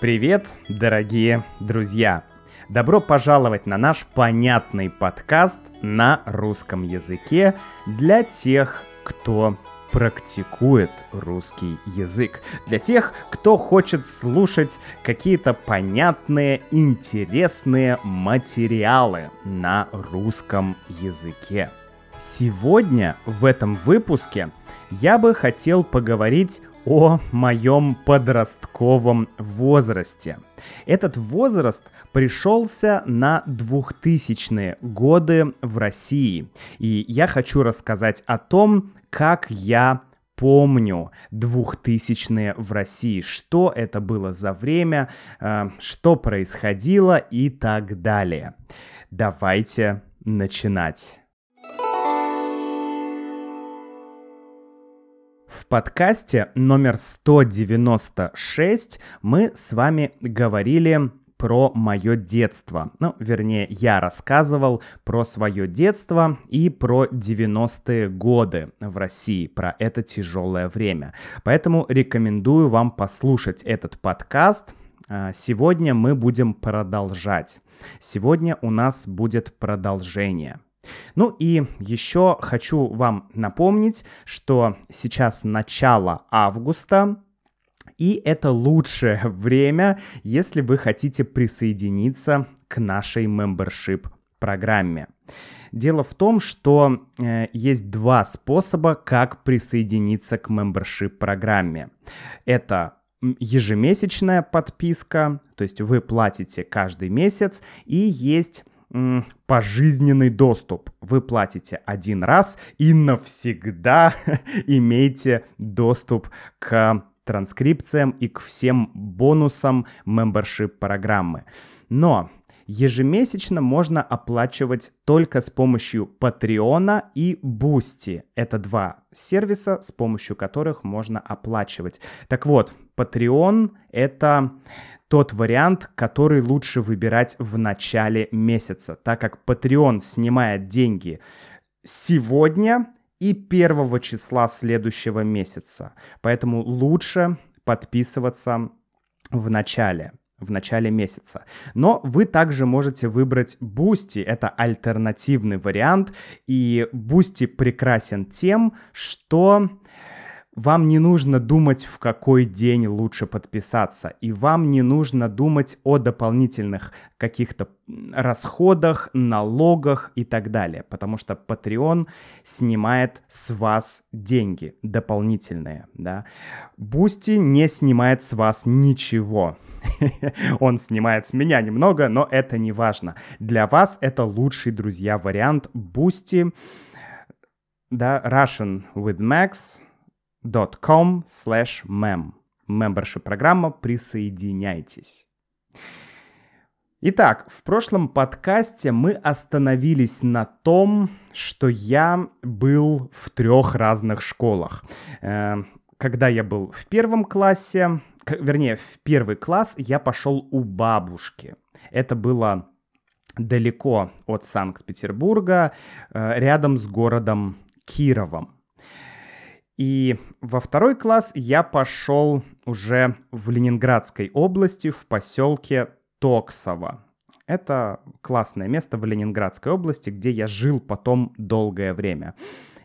Привет, дорогие друзья! Добро пожаловать на наш понятный подкаст на русском языке для тех, кто практикует русский язык. Для тех, кто хочет слушать какие-то понятные, интересные материалы на русском языке. Сегодня в этом выпуске я бы хотел поговорить о моем подростковом возрасте. Этот возраст пришелся на 2000-е годы в России. И я хочу рассказать о том, как я помню 2000-е в России, что это было за время, э, что происходило и так далее. Давайте начинать. В подкасте номер 196 мы с вами говорили про мое детство. Ну, вернее, я рассказывал про свое детство и про 90-е годы в России, про это тяжелое время. Поэтому рекомендую вам послушать этот подкаст. А, сегодня мы будем продолжать. Сегодня у нас будет продолжение. Ну и еще хочу вам напомнить, что сейчас начало августа, и это лучшее время, если вы хотите присоединиться к нашей membership программе. Дело в том, что э, есть два способа, как присоединиться к membership программе. Это ежемесячная подписка, то есть вы платите каждый месяц, и есть пожизненный доступ. Вы платите один раз и навсегда имеете доступ к транскрипциям и к всем бонусам membership программы. Но ежемесячно можно оплачивать только с помощью Патреона и Boosty. Это два сервиса, с помощью которых можно оплачивать. Так вот, Patreon — это тот вариант, который лучше выбирать в начале месяца, так как Patreon снимает деньги сегодня и первого числа следующего месяца. Поэтому лучше подписываться в начале в начале месяца. Но вы также можете выбрать Boosty, это альтернативный вариант, и Boosty прекрасен тем, что вам не нужно думать, в какой день лучше подписаться, и вам не нужно думать о дополнительных каких-то расходах, налогах и так далее, потому что Patreon снимает с вас деньги дополнительные, да. Boosty не снимает с вас ничего. Он снимает с меня немного, но это не важно. Для вас это лучший, друзья, вариант Boosty, да, Russian with Max, com slash mem. Membership программа, присоединяйтесь. Итак, в прошлом подкасте мы остановились на том, что я был в трех разных школах. Э, когда я был в первом классе, вернее, в первый класс я пошел у бабушки. Это было далеко от Санкт-Петербурга, э, рядом с городом Кировом. И во второй класс я пошел уже в Ленинградской области, в поселке Токсово. Это классное место в Ленинградской области, где я жил потом долгое время.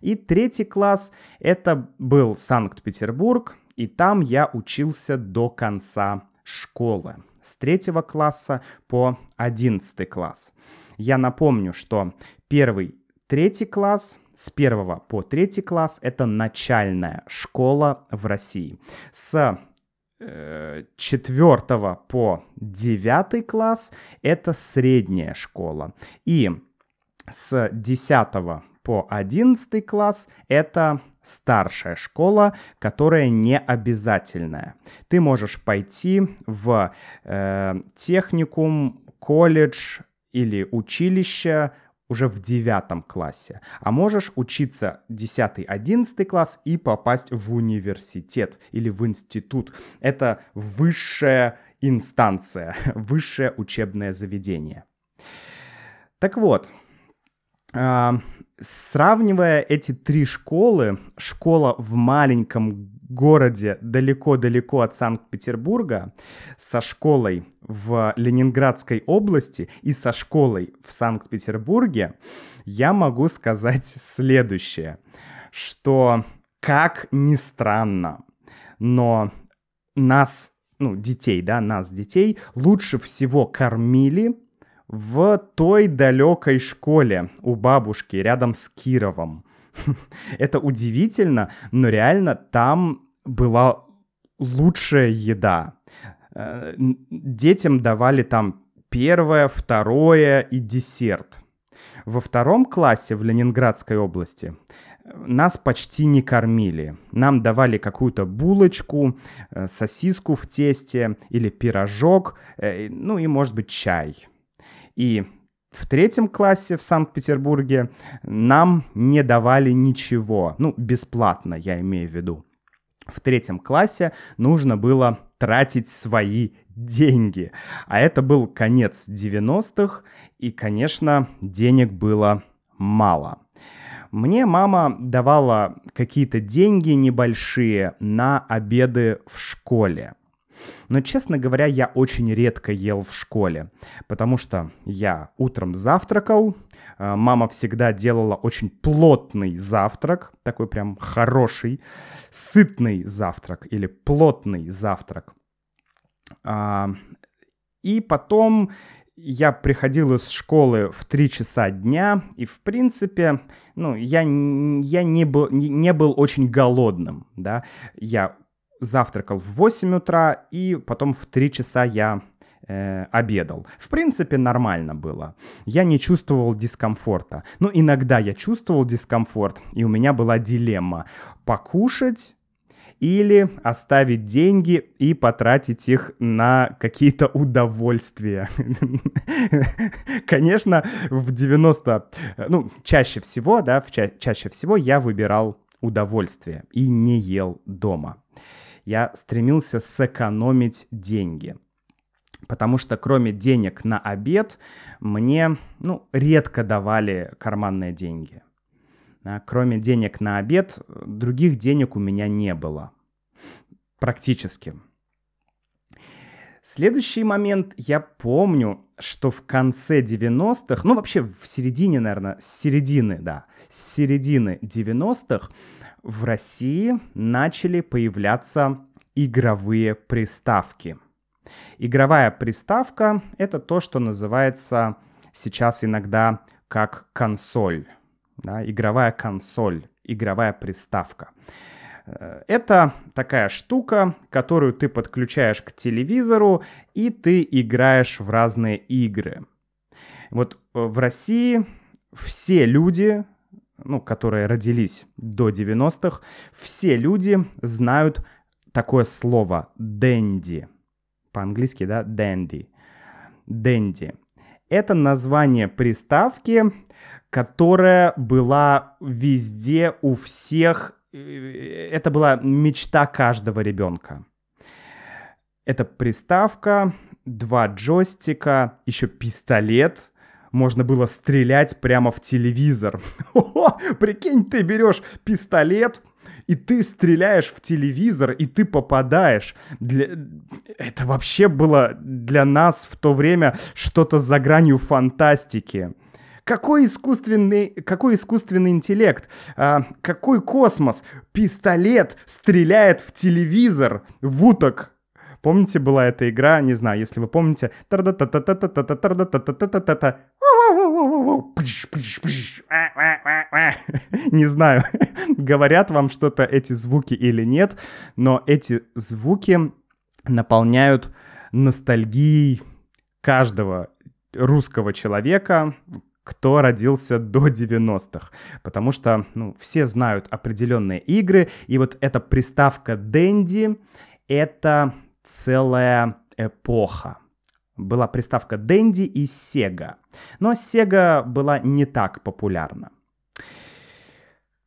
И третий класс — это был Санкт-Петербург, и там я учился до конца школы. С третьего класса по одиннадцатый класс. Я напомню, что первый, третий класс — с 1 по 3 класс это начальная школа в России. С 4 э, по 9 класс это средняя школа. И с 10 по 11 класс это старшая школа, которая не обязательная. Ты можешь пойти в э, техникум, колледж или училище уже в девятом классе. А можешь учиться 10-11 класс и попасть в университет или в институт. Это высшая инстанция, высшее учебное заведение. Так вот, а, Сравнивая эти три школы, школа в маленьком городе далеко-далеко от Санкт-Петербурга со школой в Ленинградской области и со школой в Санкт-Петербурге, я могу сказать следующее, что как ни странно, но нас, ну, детей, да, нас, детей, лучше всего кормили в той далекой школе у бабушки рядом с Кировом. Это удивительно, но реально там была лучшая еда. Э, детям давали там первое, второе и десерт. Во втором классе в Ленинградской области нас почти не кормили. Нам давали какую-то булочку, э, сосиску в тесте или пирожок, э, ну и, может быть, чай. И в третьем классе в Санкт-Петербурге нам не давали ничего. Ну, бесплатно, я имею в виду. В третьем классе нужно было тратить свои деньги. А это был конец 90-х, и, конечно, денег было мало. Мне мама давала какие-то деньги небольшие на обеды в школе. Но, честно говоря, я очень редко ел в школе, потому что я утром завтракал, э, мама всегда делала очень плотный завтрак, такой прям хороший, сытный завтрак или плотный завтрак. А, и потом я приходил из школы в 3 часа дня, и, в принципе, ну, я, я не, был, не, не был очень голодным, да. Я завтракал в 8 утра, и потом в 3 часа я э, обедал. В принципе, нормально было. Я не чувствовал дискомфорта. Но иногда я чувствовал дискомфорт, и у меня была дилемма. Покушать или оставить деньги и потратить их на какие-то удовольствия. Конечно, в 90, ну, чаще всего, да, ча- чаще всего я выбирал удовольствие и не ел дома я стремился сэкономить деньги. Потому что кроме денег на обед, мне ну, редко давали карманные деньги. Да, кроме денег на обед, других денег у меня не было. Практически. Следующий момент, я помню, что в конце 90-х, ну вообще в середине, наверное, с середины, да, с середины 90-х в России начали появляться игровые приставки. Игровая приставка — это то, что называется сейчас иногда как консоль. Да, игровая консоль, игровая приставка. Э, это такая штука, которую ты подключаешь к телевизору, и ты играешь в разные игры. Вот э, в России все люди, ну, которые родились до 90-х, все люди знают такое слово «дэнди». По-английски, да, «дэнди». «Дэнди». Это название приставки, которая была везде у всех. Э, это была мечта каждого ребенка. Это приставка, два джойстика, еще пистолет, можно было стрелять прямо в телевизор. О, прикинь, ты берешь пистолет, и ты стреляешь в телевизор, и ты попадаешь. Для... Это вообще было для нас в то время что-то за гранью фантастики. Какой искусственный, какой искусственный интеллект? А, какой космос? Пистолет стреляет в телевизор, в уток. Помните, была эта игра, не знаю, если вы помните. Не знаю, говорят вам что-то эти звуки или нет, но эти звуки наполняют ностальгией каждого русского человека, кто родился до 90-х. Потому что ну, все знают определенные игры, и вот эта приставка Дэнди — это целая эпоха была приставка Dendy и Sega. Но Sega была не так популярна.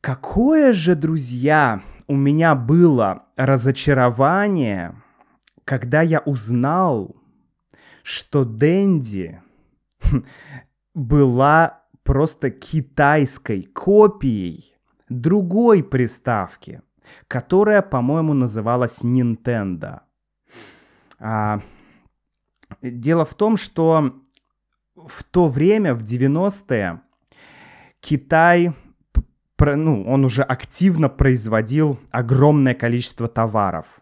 Какое же, друзья, у меня было разочарование, когда я узнал, что Дэнди была просто китайской копией другой приставки, которая, по-моему, называлась Nintendo. А, дело в том, что в то время, в 90-е, Китай, ну, он уже активно производил огромное количество товаров.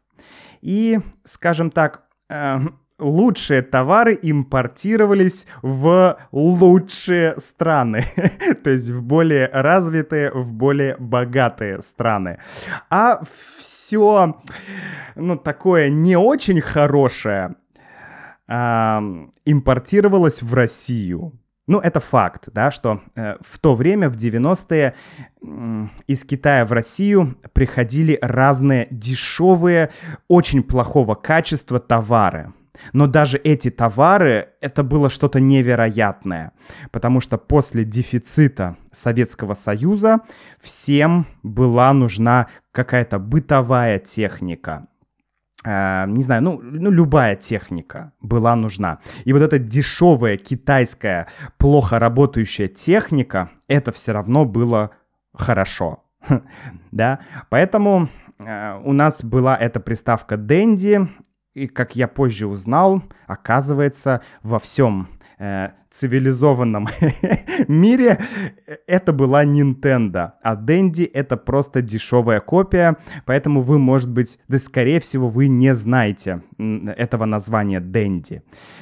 И, скажем так, э, лучшие товары импортировались в лучшие страны, то есть в более развитые, в более богатые страны. А все, ну, такое не очень хорошее э, импортировалось в Россию. Ну, это факт, да, что э, в то время, в 90-е, э, из Китая в Россию приходили разные дешевые, очень плохого качества товары. Но даже эти товары, это было что-то невероятное, потому что после дефицита Советского Союза всем была нужна какая-то бытовая техника, Uh, не знаю, ну, ну, любая техника была нужна. И вот эта дешевая китайская, плохо работающая техника, это все равно было хорошо. да, поэтому uh, у нас была эта приставка Дэнди, и как я позже узнал, оказывается, во всем э, цивилизованном мире это была Nintendo, а Dendy это просто дешевая копия, поэтому вы, может быть, да скорее всего вы не знаете этого названия Dendy.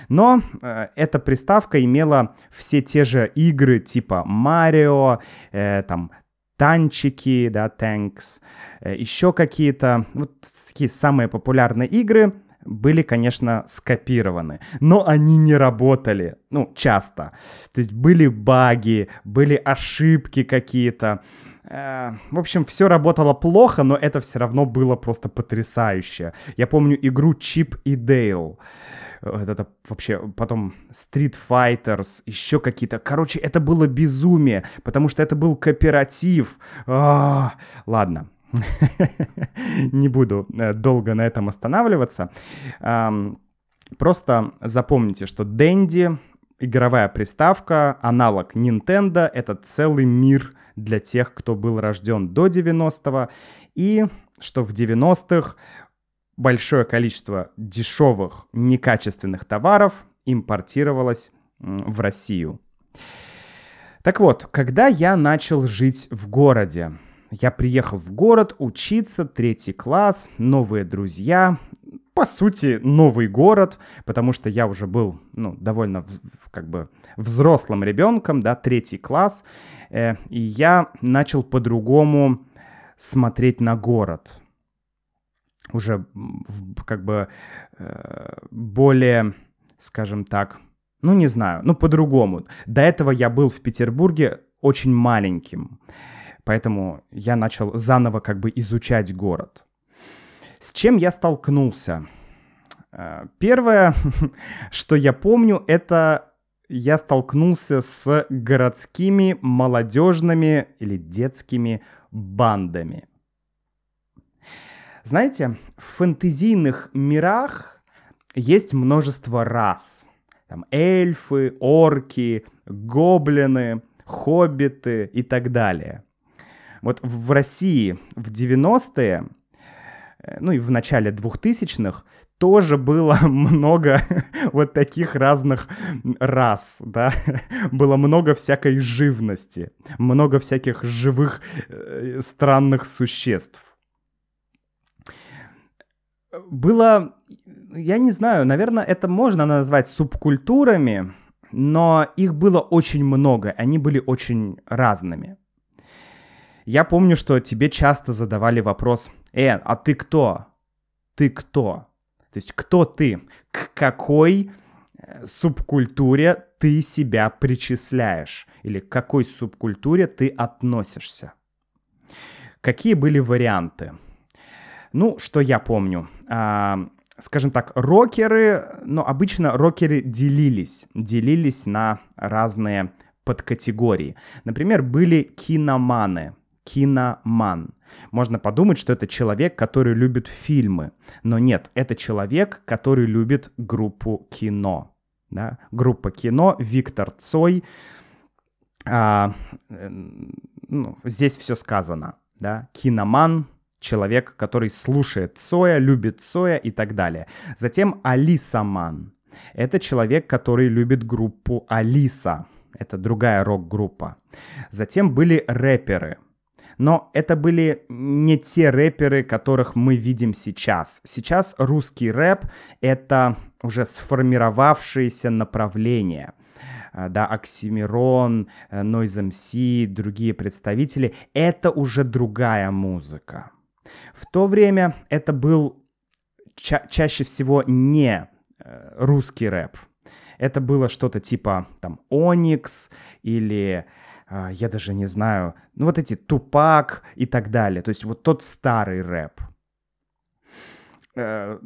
Но э, эта приставка имела все те же игры типа Марио, э, там танчики, да, Tanks, э, еще какие-то, вот такие самые популярные игры, были, конечно, скопированы, но они не работали, ну, часто. То есть были баги, были ошибки какие-то. Э, в общем, все работало плохо, но это все равно было просто потрясающе. Я помню игру Чип и Дейл. Вот это вообще потом Street Fighters, еще какие-то. Короче, это было безумие, потому что это был кооператив. А, ладно, Не буду э, долго на этом останавливаться. Просто запомните, что Dendy игровая приставка, аналог Nintendo, это целый мир для тех, кто был рожден до 90-го, и что в 90-х большое количество дешевых, некачественных товаров импортировалось в Россию. Так вот, когда я начал жить в городе, я приехал в город учиться, третий класс, новые друзья, по сути, новый город, потому что я уже был, ну, довольно, как бы, взрослым ребенком, да, третий класс, э, и я начал по-другому смотреть на город. Уже, как бы, э, более, скажем так, ну, не знаю, ну, по-другому. До этого я был в Петербурге очень маленьким. Поэтому я начал заново как бы изучать город. С чем я столкнулся? Э, первое, что я помню, это я столкнулся с городскими молодежными или детскими бандами. Знаете, в фэнтезийных мирах есть множество рас. Там эльфы, орки, гоблины, хоббиты и так далее. Вот в России в 90-е, э, ну и в начале 2000-х, тоже было много вот таких разных рас, да, было много всякой живности, много всяких живых э, странных существ. Было, я не знаю, наверное, это можно назвать субкультурами, но их было очень много, они были очень разными. Я помню, что тебе часто задавали вопрос, «Э, а ты кто? Ты кто?» То есть кто ты? К какой э, субкультуре ты себя причисляешь? Или к какой субкультуре ты относишься? Какие были варианты? Ну, что я помню. А, скажем так, рокеры, но обычно рокеры делились. Делились на разные подкатегории. Например, были киноманы – киноман. Можно подумать, что это человек, который любит фильмы. Но нет, это человек, который любит группу кино. Да? Группа кино, Виктор Цой. а, ну, здесь все сказано, да, киноман, человек, который слушает Цоя, любит Цоя и так далее. Затем Алисаман. Это человек, который любит группу Алиса. Это другая рок-группа. Затем были рэперы. Но это были не те рэперы, которых мы видим сейчас. Сейчас русский рэп — это уже сформировавшееся направление а, да, Оксимирон, Noise MC, другие представители, это уже другая музыка. В то время это был ча- чаще всего не э, русский рэп. Это было что-то типа там Оникс или э, я даже не знаю, ну вот эти Тупак и так далее. То есть вот тот старый рэп. Э,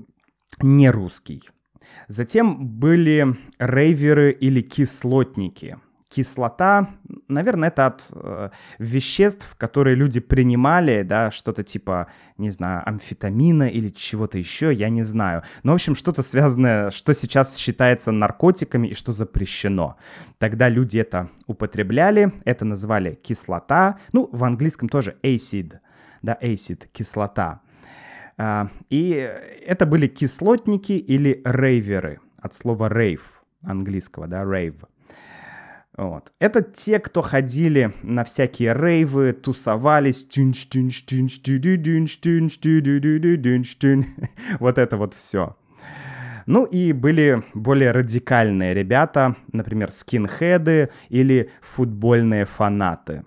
не русский. Затем были рейверы или кислотники – кислота, наверное, это от э, веществ, которые люди принимали, да, что-то типа, не знаю, амфетамина или чего-то еще, я не знаю. Но, в общем, что-то связанное, что сейчас считается наркотиками и что запрещено. Тогда люди это употребляли, это называли кислота, ну, в английском тоже acid, да, acid, кислота. А, и это были кислотники или рейверы, от слова rave английского, да, rave. Вот. Это те, кто ходили на всякие рейвы, тусовались. Вот это вот все. Ну и были более радикальные ребята, например, скинхеды или футбольные фанаты.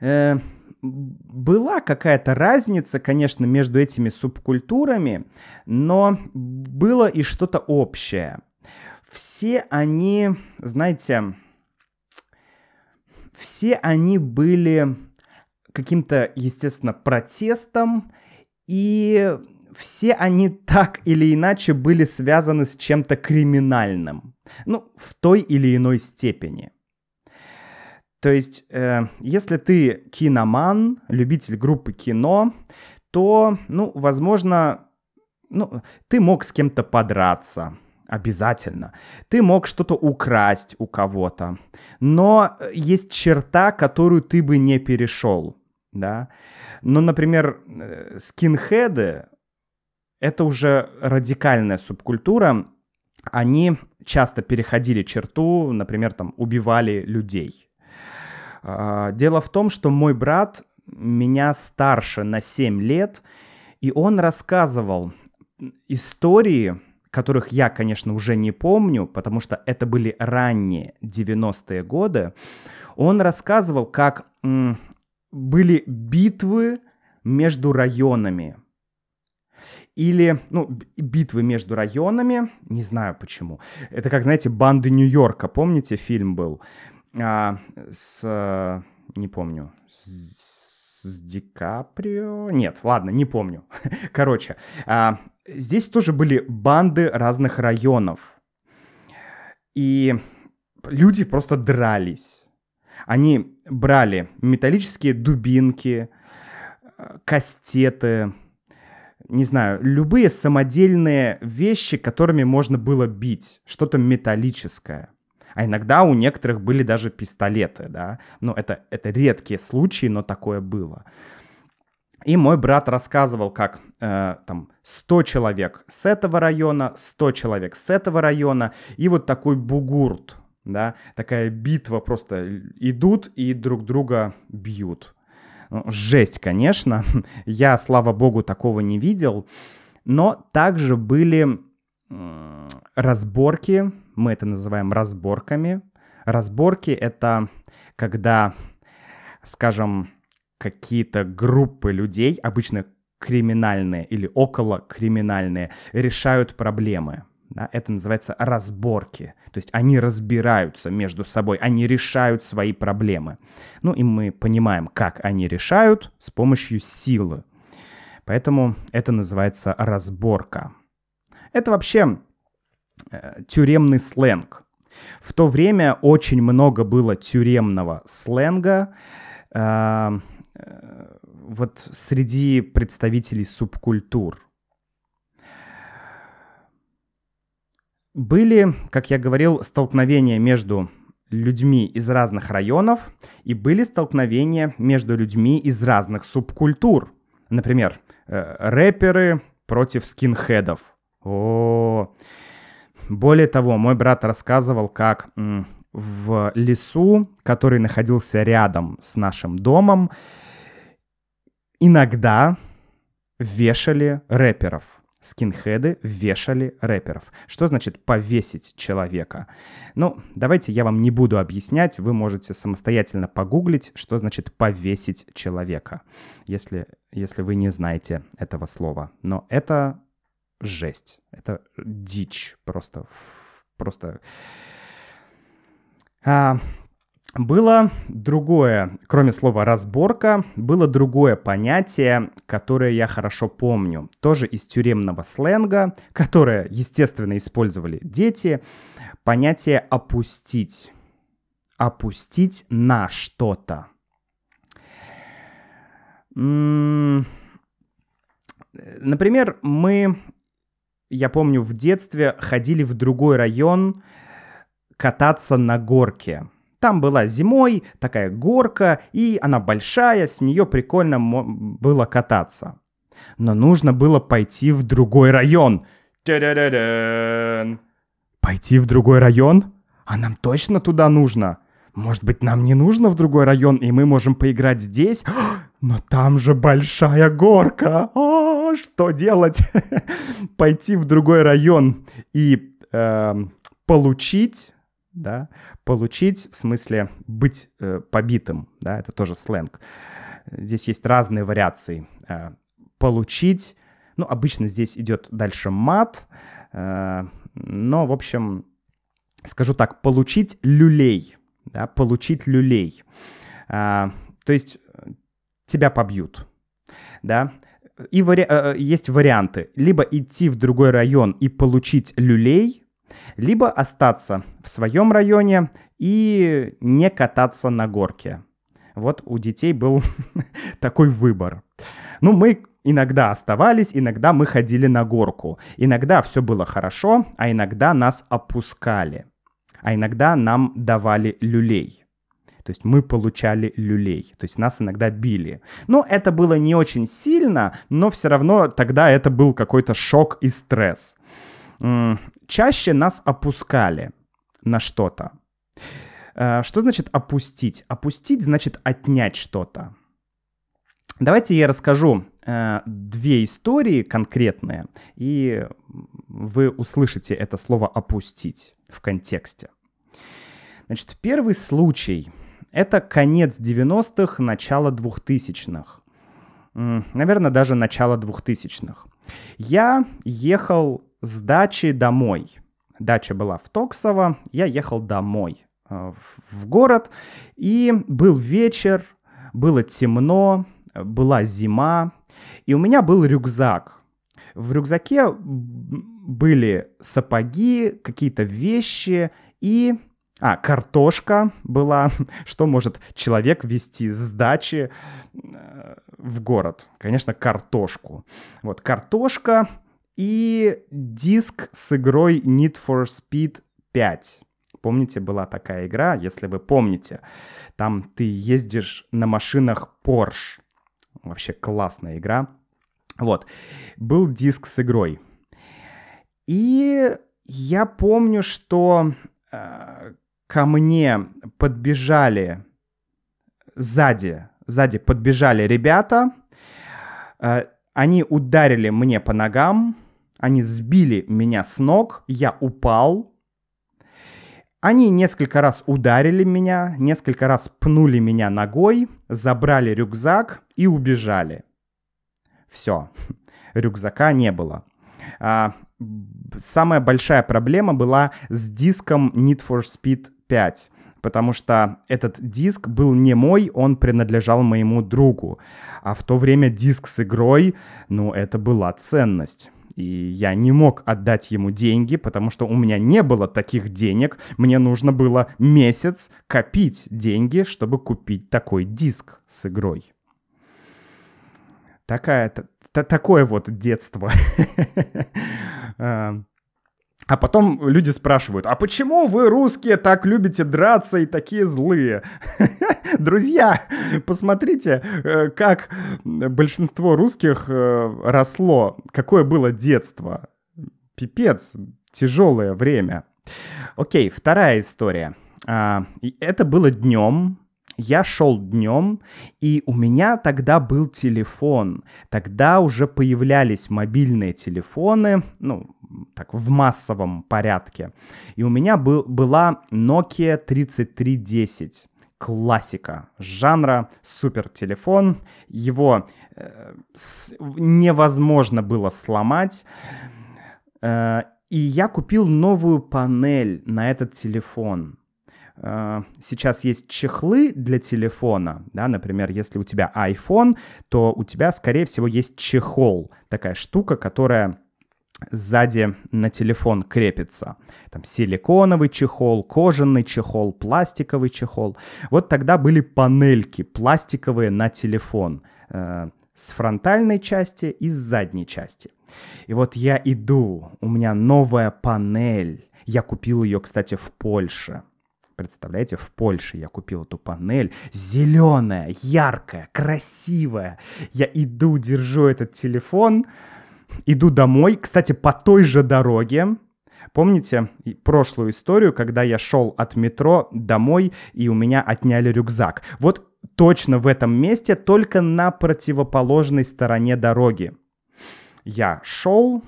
Э, была какая-то разница, конечно, между этими субкультурами, но было и что-то общее – все они, знаете, все они были каким-то, естественно, протестом, и все они так или иначе были связаны с чем-то криминальным. Ну, в той или иной степени. То есть, э, если ты киноман, любитель группы кино, то, ну, возможно, ну, ты мог с кем-то подраться, Обязательно. Ты мог что-то украсть у кого-то, но есть черта, которую ты бы не перешел, да. Но, например, э, скинхеды — это уже радикальная субкультура, они часто переходили черту, например, там, убивали людей. А, дело в том, что мой брат меня старше на 7 лет, и он рассказывал истории, которых я, конечно, уже не помню, потому что это были ранние 90-е годы, он рассказывал, как м, были битвы между районами. Или, ну, битвы между районами, не знаю почему. Это как, знаете, банды Нью-Йорка, помните, фильм был? А, с, не помню, с, с Ди Каприо? Нет, ладно, не помню. Короче, а, Здесь тоже были банды разных районов. И люди просто дрались. Они брали металлические дубинки, кастеты, не знаю, любые самодельные вещи, которыми можно было бить, что-то металлическое. А иногда у некоторых были даже пистолеты, да. Ну, это, это редкие случаи, но такое было. И мой брат рассказывал, как э, там 100 человек с этого района, 100 человек с этого района, и вот такой бугурт, да, такая битва просто идут и друг друга бьют. Ну, жесть, конечно. Я, слава богу, такого не видел. Но также были разборки, мы это называем разборками. Разборки — это когда, скажем, какие-то группы людей, обычно криминальные или около криминальные, решают проблемы. Да, это называется разборки. То есть они разбираются между собой, они решают свои проблемы. Ну и мы понимаем, как они решают с помощью силы. Поэтому это называется разборка. Это вообще э, тюремный сленг. В то время очень много было тюремного сленга. Э, вот среди представителей субкультур. Были, как я говорил, столкновения между людьми из разных районов и были столкновения между людьми из разных субкультур. Например, э, рэперы против скинхедов. О, более того, мой брат рассказывал, как в лесу, который находился рядом с нашим домом, иногда вешали рэперов. Скинхеды вешали рэперов. Что значит повесить человека? Ну, давайте я вам не буду объяснять, вы можете самостоятельно погуглить, что значит повесить человека, если, если вы не знаете этого слова. Но это жесть, это дичь, просто, просто а, было другое, кроме слова «разборка», было другое понятие, которое я хорошо помню, тоже из тюремного сленга, которое, естественно, использовали дети, понятие «опустить». Опустить на что-то. Например, мы, я помню, в детстве ходили в другой район, кататься на горке. Там была зимой такая горка, и она большая, с нее прикольно было кататься. Но нужно было пойти в другой район. Пойти в другой район? А нам точно туда нужно? Может быть, нам не нужно в другой район, и мы можем поиграть здесь? Но там же большая горка. А, что делать? Пойти в другой район и э, получить да, получить, в смысле быть э, побитым, да, это тоже сленг. Здесь есть разные вариации. Э, получить, ну, обычно здесь идет дальше мат, э, но, в общем, скажу так, получить люлей, да, получить люлей. Э, то есть тебя побьют, да, и вари- э, есть варианты. Либо идти в другой район и получить люлей, либо остаться в своем районе и не кататься на горке. Вот у детей был такой выбор. Ну, мы иногда оставались, иногда мы ходили на горку. Иногда все было хорошо, а иногда нас опускали. А иногда нам давали люлей. То есть мы получали люлей, то есть нас иногда били. Но это было не очень сильно, но все равно тогда это был какой-то шок и стресс чаще нас опускали на что-то. Э, что значит опустить? Опустить значит отнять что-то. Давайте я расскажу э, две истории конкретные, и вы услышите это слово «опустить» в контексте. Значит, первый случай — это конец 90-х, начало 2000-х. Наверное, даже начало 2000-х. Я ехал с дачи домой. Дача была в Токсово, я ехал домой э, в город, и был вечер, было темно, была зима, и у меня был рюкзак. В рюкзаке были сапоги, какие-то вещи и... А, картошка была. Что может человек вести с дачи э, в город? Конечно, картошку. Вот, картошка, и диск с игрой Need for Speed 5. Помните, была такая игра, если вы помните. Там ты ездишь на машинах Porsche. Вообще классная игра. Вот. Был диск с игрой. И я помню, что э, ко мне подбежали сзади, сзади подбежали ребята. Э, они ударили мне по ногам, они сбили меня с ног, я упал. Они несколько раз ударили меня, несколько раз пнули меня ногой, забрали рюкзак и убежали. Все, рюкзака не было. А, самая большая проблема была с диском Need for Speed 5 потому что этот диск был не мой, он принадлежал моему другу. А в то время диск с игрой, ну, это была ценность. И я не мог отдать ему деньги, потому что у меня не было таких денег. Мне нужно было месяц копить деньги, чтобы купить такой диск с игрой. Такая, та, такое вот детство. А, потом люди спрашивают, а почему вы, русские, так любите драться и такие злые? Друзья, посмотрите, э, как большинство русских э, росло, какое было детство. Пипец, тяжелое время. Окей, вторая история. А, это было днем, я шел днем, и у меня тогда был телефон. Тогда уже появлялись мобильные телефоны, ну, так, в массовом порядке. И у меня был, была Nokia 3310 классика жанра, супер телефон. Его э, невозможно было сломать. Э, и я купил новую панель на этот телефон. Э, сейчас есть чехлы для телефона, да, например, если у тебя iPhone, то у тебя, скорее всего, есть чехол, такая штука, которая сзади на телефон крепится. Там силиконовый чехол, кожаный чехол, пластиковый чехол. Вот тогда были панельки пластиковые на телефон э, с фронтальной части и с задней части. И вот я иду, у меня новая панель. Я купил ее, кстати, в Польше. Представляете, в Польше я купил эту панель, зеленая, яркая, красивая. Я иду, держу этот телефон, иду домой, кстати, по той же дороге. Помните прошлую историю, когда я шел от метро домой, и у меня отняли рюкзак? Вот точно в этом месте, только на противоположной стороне дороги. Я шел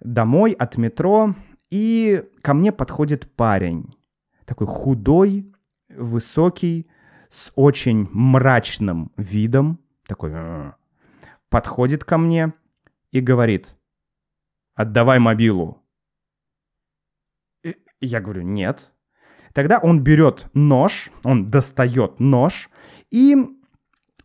домой от метро, и ко мне подходит парень такой худой, высокий, с очень мрачным видом, такой подходит ко мне и говорит, отдавай мобилу. И я говорю, нет. Тогда он берет нож, он достает нож, и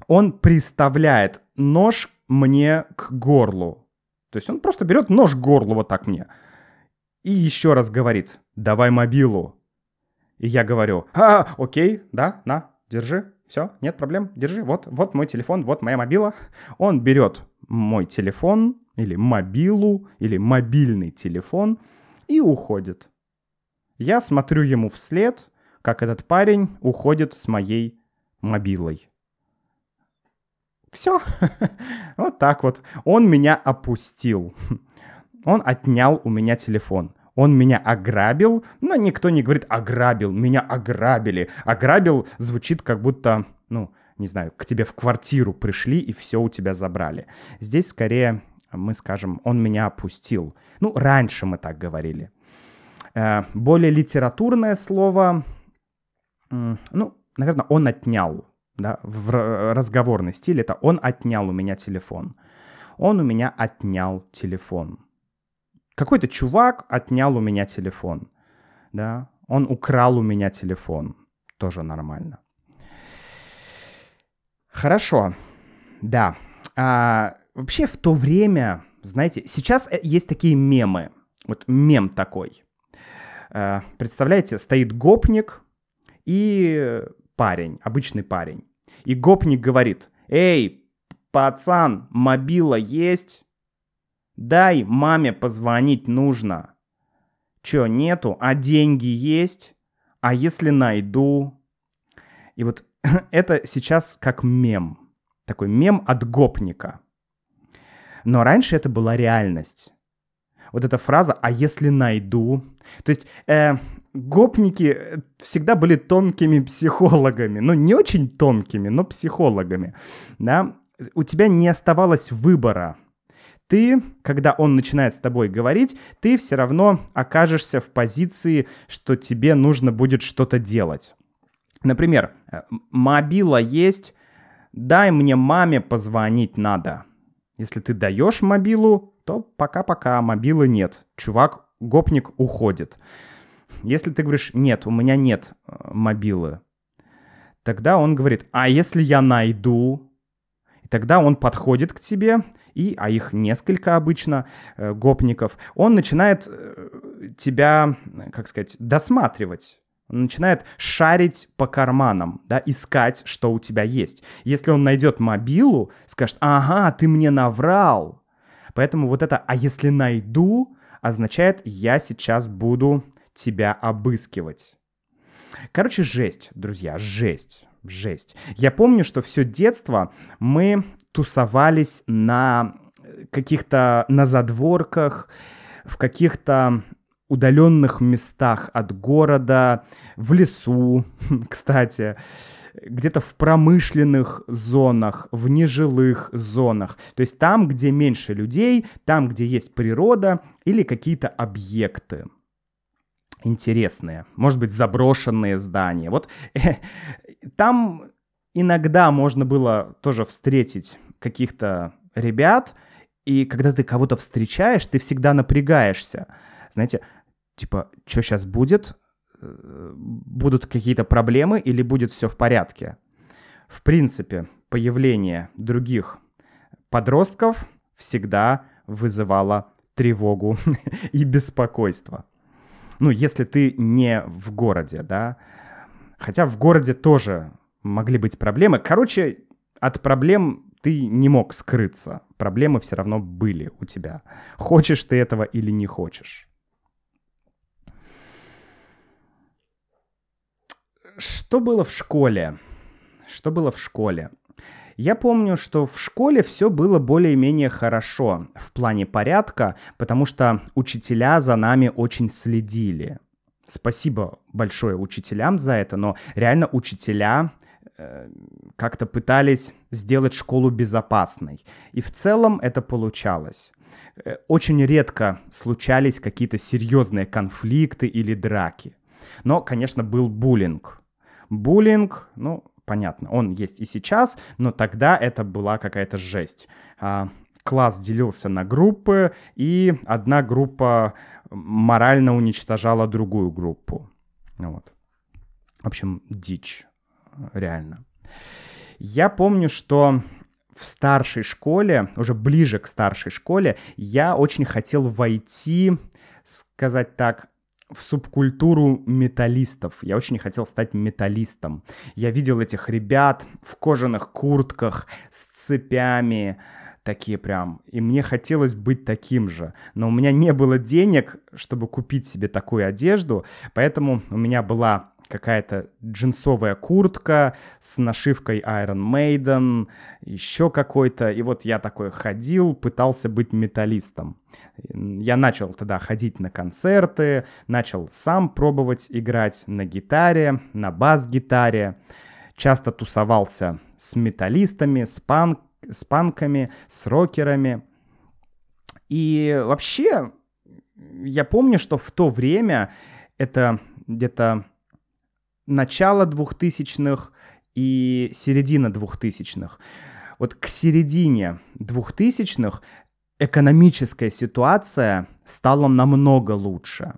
он приставляет нож мне к горлу. То есть он просто берет нож к горлу вот так мне. И еще раз говорит, давай мобилу. И я говорю, а, окей, да, на, держи, все, нет проблем, держи, вот, вот мой телефон, вот моя мобила. Он берет мой телефон или мобилу, или мобильный телефон и уходит. Я смотрю ему вслед, как этот парень уходит с моей мобилой. Все. вот так вот. Он меня опустил. Он отнял у меня телефон он меня ограбил, но никто не говорит ограбил, меня ограбили. Ограбил звучит как будто, ну, не знаю, к тебе в квартиру пришли и все у тебя забрали. Здесь скорее мы скажем, он меня опустил. Ну, раньше мы так говорили. Э, более литературное слово, ну, наверное, он отнял, да, в разговорный стиль это он отнял у меня телефон. Он у меня отнял телефон. Какой-то чувак отнял у меня телефон, да, он украл у меня телефон, тоже нормально. Хорошо, да. А, вообще в то время, знаете, сейчас э, есть такие мемы. Вот мем такой. А, представляете, стоит гопник и парень, обычный парень. И гопник говорит, эй, пацан, мобила есть? Дай маме позвонить нужно. Чё, нету? А деньги есть? А если найду? И вот это сейчас как мем. Такой мем от гопника. Но раньше это была реальность. Вот эта фраза «а если найду?» То есть э, гопники всегда были тонкими психологами. Ну, не очень тонкими, но психологами. Да? У тебя не оставалось выбора ты, когда он начинает с тобой говорить, ты все равно окажешься в позиции, что тебе нужно будет что-то делать. Например, э, мобила есть, дай мне маме позвонить надо. Если ты даешь мобилу, то пока-пока, мобилы нет. Чувак, гопник уходит. Если ты говоришь, нет, у меня нет э, мобилы, тогда он говорит, а если я найду? Тогда он подходит к тебе и, а их несколько обычно, э, гопников, он начинает тебя, как сказать, досматривать. Начинает шарить по карманам, да, искать, что у тебя есть. Если он найдет мобилу, скажет, ага, ты мне наврал. Поэтому вот это «а если найду» означает «я сейчас буду тебя обыскивать». Короче, жесть, друзья, жесть, жесть. Я помню, что все детство мы тусовались на каких-то, на задворках, в каких-то удаленных местах от города, в лесу, кстати, где-то в промышленных зонах, в нежилых зонах. То есть там, где меньше людей, там, где есть природа или какие-то объекты интересные, может быть, заброшенные здания. Вот там иногда можно было тоже встретить каких-то ребят, и когда ты кого-то встречаешь, ты всегда напрягаешься. Знаете, типа, что сейчас будет? Э, будут какие-то проблемы или будет все в порядке? В принципе, появление других подростков всегда вызывало тревогу и беспокойство. Ну, если ты не в городе, да. Хотя в городе тоже могли быть проблемы. Короче, от проблем ты не мог скрыться. Проблемы все равно были у тебя. Хочешь ты этого или не хочешь. Что было в школе? Что было в школе? Я помню, что в школе все было более-менее хорошо в плане порядка, потому что учителя за нами очень следили. Спасибо большое учителям за это, но реально учителя э, как-то пытались сделать школу безопасной. И в целом это получалось. Э, очень редко случались какие-то серьезные конфликты или драки. Но, конечно, был буллинг. Буллинг, ну, понятно, он есть и сейчас, но тогда это была какая-то жесть. А, класс делился на группы, и одна группа морально уничтожала другую группу. Вот. В общем, дичь, реально. Я помню, что в старшей школе, уже ближе к старшей школе, я очень хотел войти, сказать так, в субкультуру металлистов. Я очень хотел стать металлистом. Я видел этих ребят в кожаных куртках с цепями, такие прям. И мне хотелось быть таким же. Но у меня не было денег, чтобы купить себе такую одежду, поэтому у меня была какая-то джинсовая куртка с нашивкой Iron Maiden, еще какой-то. И вот я такой ходил, пытался быть металлистом. Я начал тогда ходить на концерты, начал сам пробовать играть на гитаре, на бас-гитаре. Часто тусовался с металлистами, с, панк, с панками, с рокерами. И вообще, я помню, что в то время, это где-то начало двухтысячных и середина двухтысячных. Вот к середине двухтысячных экономическая ситуация стала намного лучше.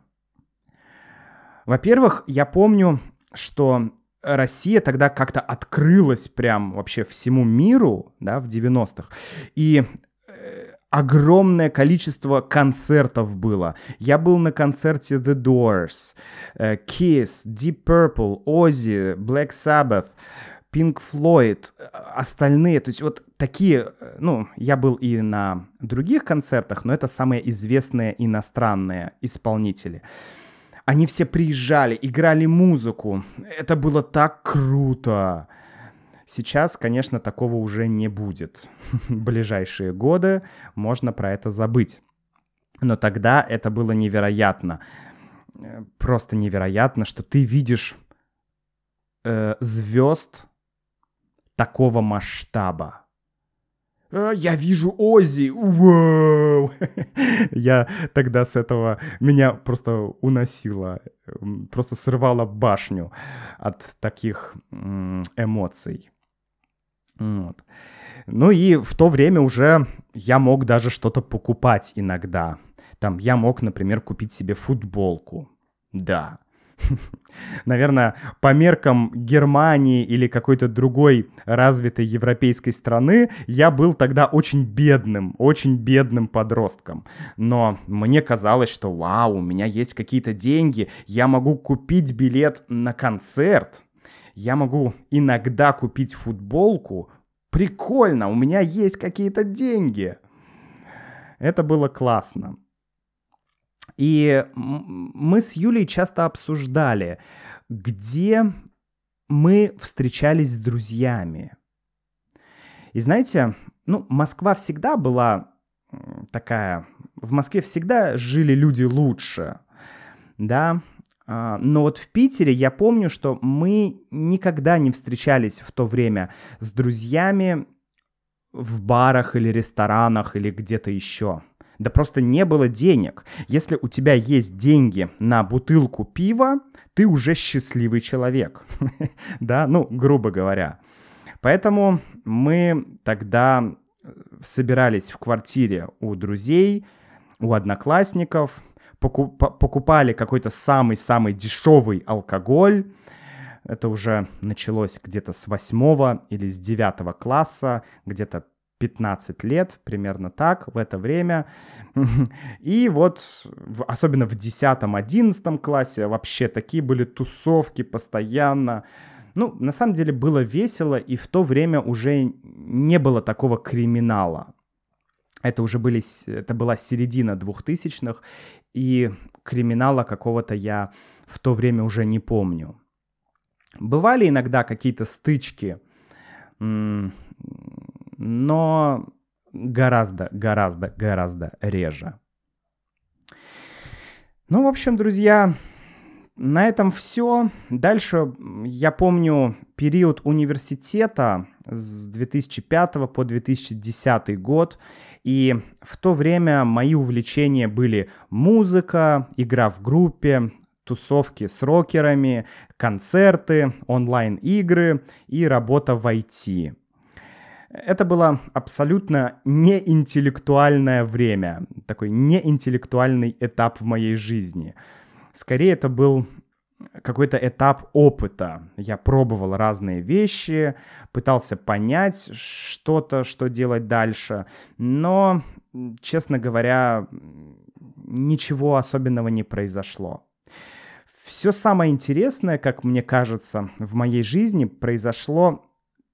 Во-первых, я помню, что Россия тогда как-то открылась прям вообще всему миру, да, в 90-х. И огромное количество концертов было. Я был на концерте The Doors, э, Kiss, Deep Purple, Ozzy, Black Sabbath, Pink Floyd, э, остальные. То есть вот такие, э, ну, я был и на других концертах, но это самые известные иностранные исполнители. Они все приезжали, играли музыку. Это было так круто. Сейчас, конечно, такого уже не будет. Ближайшие годы можно про это забыть. Но тогда это было невероятно. Просто невероятно, что ты видишь э, звезд такого масштаба. «Э, я вижу Ози, вау! Я тогда с этого, меня просто уносило, просто срывало башню от таких эмоций. Вот. Ну и в то время уже я мог даже что-то покупать иногда. Там я мог, например, купить себе футболку. Да. Наверное, по меркам Германии или какой-то другой развитой европейской страны я был тогда очень бедным, очень бедным подростком. Но мне казалось, что вау, у меня есть какие-то деньги, я могу купить билет на концерт, я могу иногда купить футболку. Прикольно, у меня есть какие-то деньги. Это было классно. И мы с Юлей часто обсуждали, где мы встречались с друзьями. И знаете, ну, Москва всегда была такая... В Москве всегда жили люди лучше, да, а, но вот в Питере я помню, что мы никогда не встречались в то время с друзьями в барах или ресторанах или где-то еще. Да просто не было денег. Если у тебя есть деньги на бутылку пива, ты уже счастливый человек. да, ну, грубо говоря. Поэтому мы тогда э, собирались в квартире у друзей, у одноклассников, покупали какой-то самый-самый дешевый алкоголь. Это уже началось где-то с восьмого или с девятого класса, где-то 15 лет, примерно так, в это время. И вот, особенно в 10-11 классе, вообще такие были тусовки постоянно. Ну, на самом деле было весело, и в то время уже не было такого криминала. Это уже были, это была середина двухтысячных, и криминала какого-то я в то время уже не помню. Бывали иногда какие-то стычки, но гораздо, гораздо, гораздо реже. Ну, в общем, друзья, на этом все. Дальше я помню период университета с 2005 по 2010 год. И в то время мои увлечения были музыка, игра в группе, тусовки с рокерами, концерты, онлайн-игры и работа в IT. Это было абсолютно неинтеллектуальное время, такой неинтеллектуальный этап в моей жизни. Скорее, это был какой-то этап опыта. Я пробовал разные вещи, пытался понять что-то, что делать дальше, но, честно говоря, ничего особенного не произошло. Все самое интересное, как мне кажется, в моей жизни произошло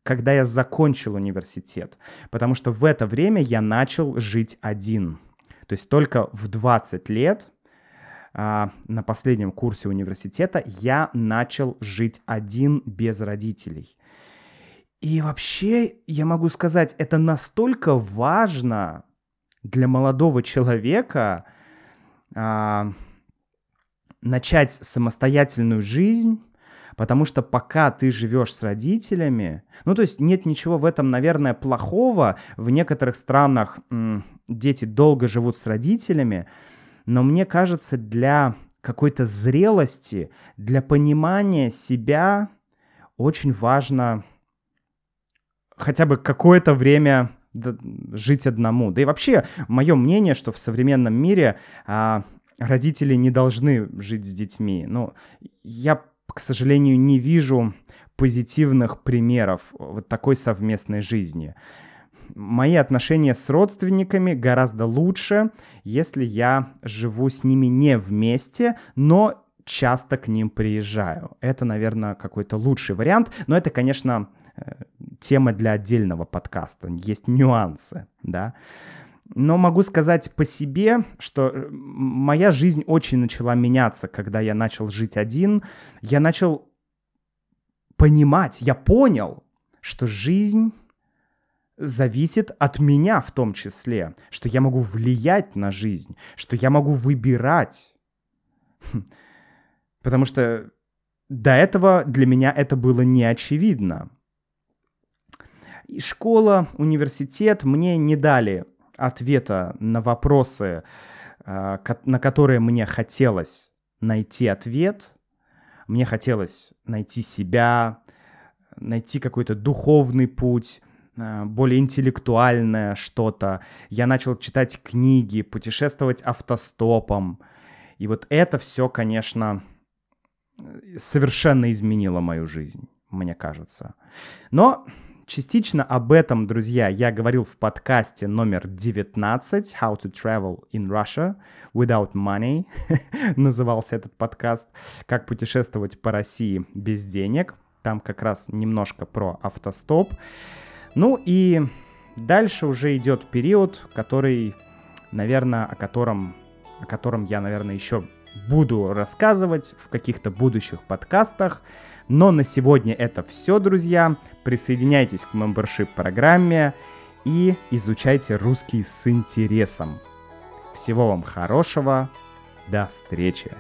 когда я закончил университет, потому что в это время я начал жить один. То есть только в 20 лет а, на последнем курсе университета я начал жить один без родителей. И вообще, я могу сказать, это настолько важно для молодого человека а, начать самостоятельную жизнь, потому что пока ты живешь с родителями, ну то есть нет ничего в этом, наверное, плохого. В некоторых странах м, дети долго живут с родителями, но мне кажется, для какой-то зрелости, для понимания себя очень важно хотя бы какое-то время жить одному. Да и вообще, мое мнение, что в современном мире а, родители не должны жить с детьми. Но я, к сожалению, не вижу позитивных примеров вот такой совместной жизни мои отношения с родственниками гораздо лучше, если я живу с ними не вместе, но часто к ним приезжаю. Это, наверное, какой-то лучший вариант, но это, конечно, э, тема для отдельного подкаста. Есть нюансы, да. Но могу сказать по себе, что э, моя жизнь очень начала меняться, когда я начал жить один. Я начал понимать, я понял, что жизнь зависит от меня в том числе, что я могу влиять на жизнь, что я могу выбирать. Хм. Потому что до этого для меня это было не очевидно. И школа, университет мне не дали ответа на вопросы, а, на которые мне хотелось найти ответ. Мне хотелось найти себя, найти какой-то духовный путь, Э, более интеллектуальное что-то. Я начал читать книги, путешествовать автостопом. И вот это все, конечно, совершенно изменило мою жизнь, мне кажется. Но частично об этом, друзья, я говорил в подкасте номер 19 «How to travel in Russia without money». Назывался этот подкаст «Как путешествовать по России без денег». Там как раз немножко про автостоп. Ну и дальше уже идет период, который, наверное, о котором о котором я, наверное, еще буду рассказывать в каких-то будущих подкастах. Но на сегодня это все, друзья. Присоединяйтесь к мембершип программе и изучайте русский с интересом. Всего вам хорошего. До встречи.